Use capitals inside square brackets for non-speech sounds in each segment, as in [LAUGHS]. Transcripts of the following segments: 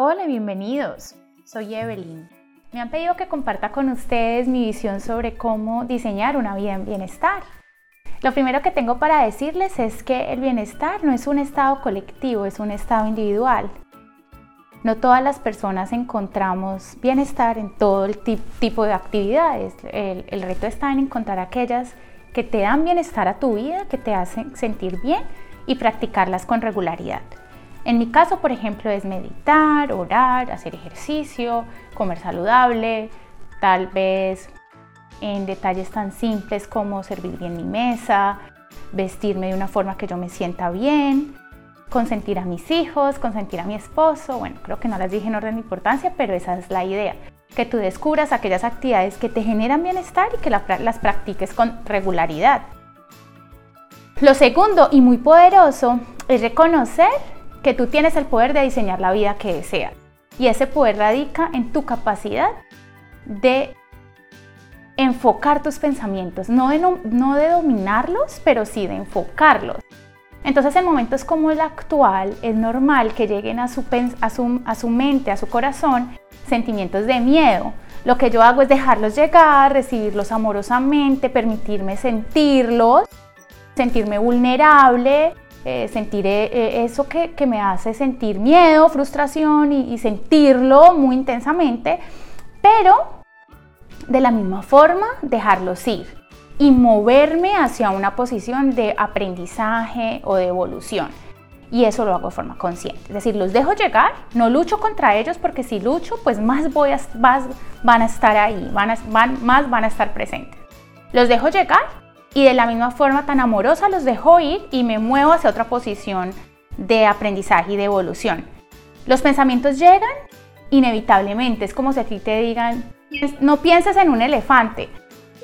Hola, bienvenidos. Soy Evelyn. Me han pedido que comparta con ustedes mi visión sobre cómo diseñar una vida en bienestar. Lo primero que tengo para decirles es que el bienestar no es un estado colectivo, es un estado individual. No todas las personas encontramos bienestar en todo el tipo de actividades. El, el reto está en encontrar aquellas que te dan bienestar a tu vida, que te hacen sentir bien y practicarlas con regularidad. En mi caso, por ejemplo, es meditar, orar, hacer ejercicio, comer saludable, tal vez en detalles tan simples como servir bien mi mesa, vestirme de una forma que yo me sienta bien, consentir a mis hijos, consentir a mi esposo. Bueno, creo que no las dije en orden de importancia, pero esa es la idea. Que tú descubras aquellas actividades que te generan bienestar y que las practiques con regularidad. Lo segundo y muy poderoso es reconocer que tú tienes el poder de diseñar la vida que deseas. Y ese poder radica en tu capacidad de enfocar tus pensamientos, no de, no de dominarlos, pero sí de enfocarlos. Entonces en momentos como el actual es normal que lleguen a su, a, su, a su mente, a su corazón, sentimientos de miedo. Lo que yo hago es dejarlos llegar, recibirlos amorosamente, permitirme sentirlos, sentirme vulnerable, eh, sentir eh, eso que, me hace sentir miedo, frustración y, sentirlo muy intensamente, pero de la misma forma dejarlos ir y moverme hacia una posición de aprendizaje o de evolución. Y eso lo hago de forma consciente. Es decir, los dejo llegar, no lucho contra ellos porque si lucho, pues más, voy a, van a estar ahí, van más van a estar presentes. Los dejo llegar y de la misma forma tan amorosa los dejo ir y me muevo hacia otra posición de aprendizaje y de evolución. Los pensamientos llegan inevitablemente, es como si a ti te digan, no pienses en un elefante,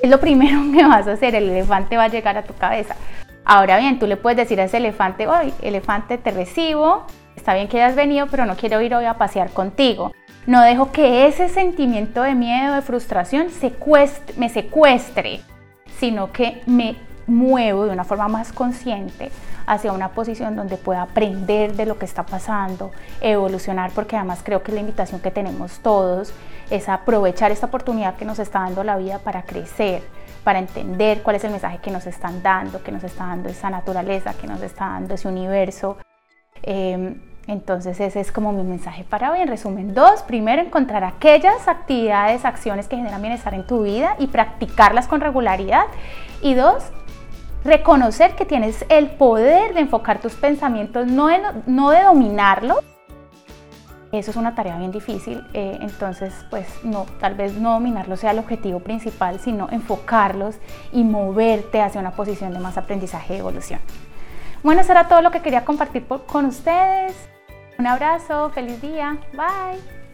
es lo primero [LAUGHS] que vas a hacer, el elefante va a llegar a tu cabeza. Ahora bien, tú le puedes decir a ese elefante, hoy elefante te recibo, está bien que hayas venido, pero no quiero ir hoy a pasear contigo. No dejo que ese sentimiento de miedo, de frustración, me secuestre sino que me muevo de una forma más consciente hacia una posición donde pueda aprender de lo que está pasando, evolucionar, porque además creo que la invitación que tenemos todos es aprovechar esta oportunidad que nos está dando la vida para crecer, para entender cuál es el mensaje que nos están dando, que nos está dando esa naturaleza, que nos está dando ese universo. Em, entonces ese es como mi mensaje para hoy. En resumen, dos, primero encontrar aquellas actividades, acciones que generan bienestar en tu vida y practicarlas con regularidad. Y dos, reconocer que tienes el poder de enfocar tus pensamientos, no de, dominarlos. Eso es una tarea bien difícil, eh, entonces pues no, tal vez no dominarlos sea el objetivo principal, sino enfocarlos y moverte hacia una posición de más aprendizaje y evolución. Bueno, eso era todo lo que quería compartir con ustedes. Un abrazo, feliz día, bye.